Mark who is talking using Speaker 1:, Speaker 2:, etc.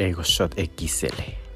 Speaker 1: Ego Shot XL.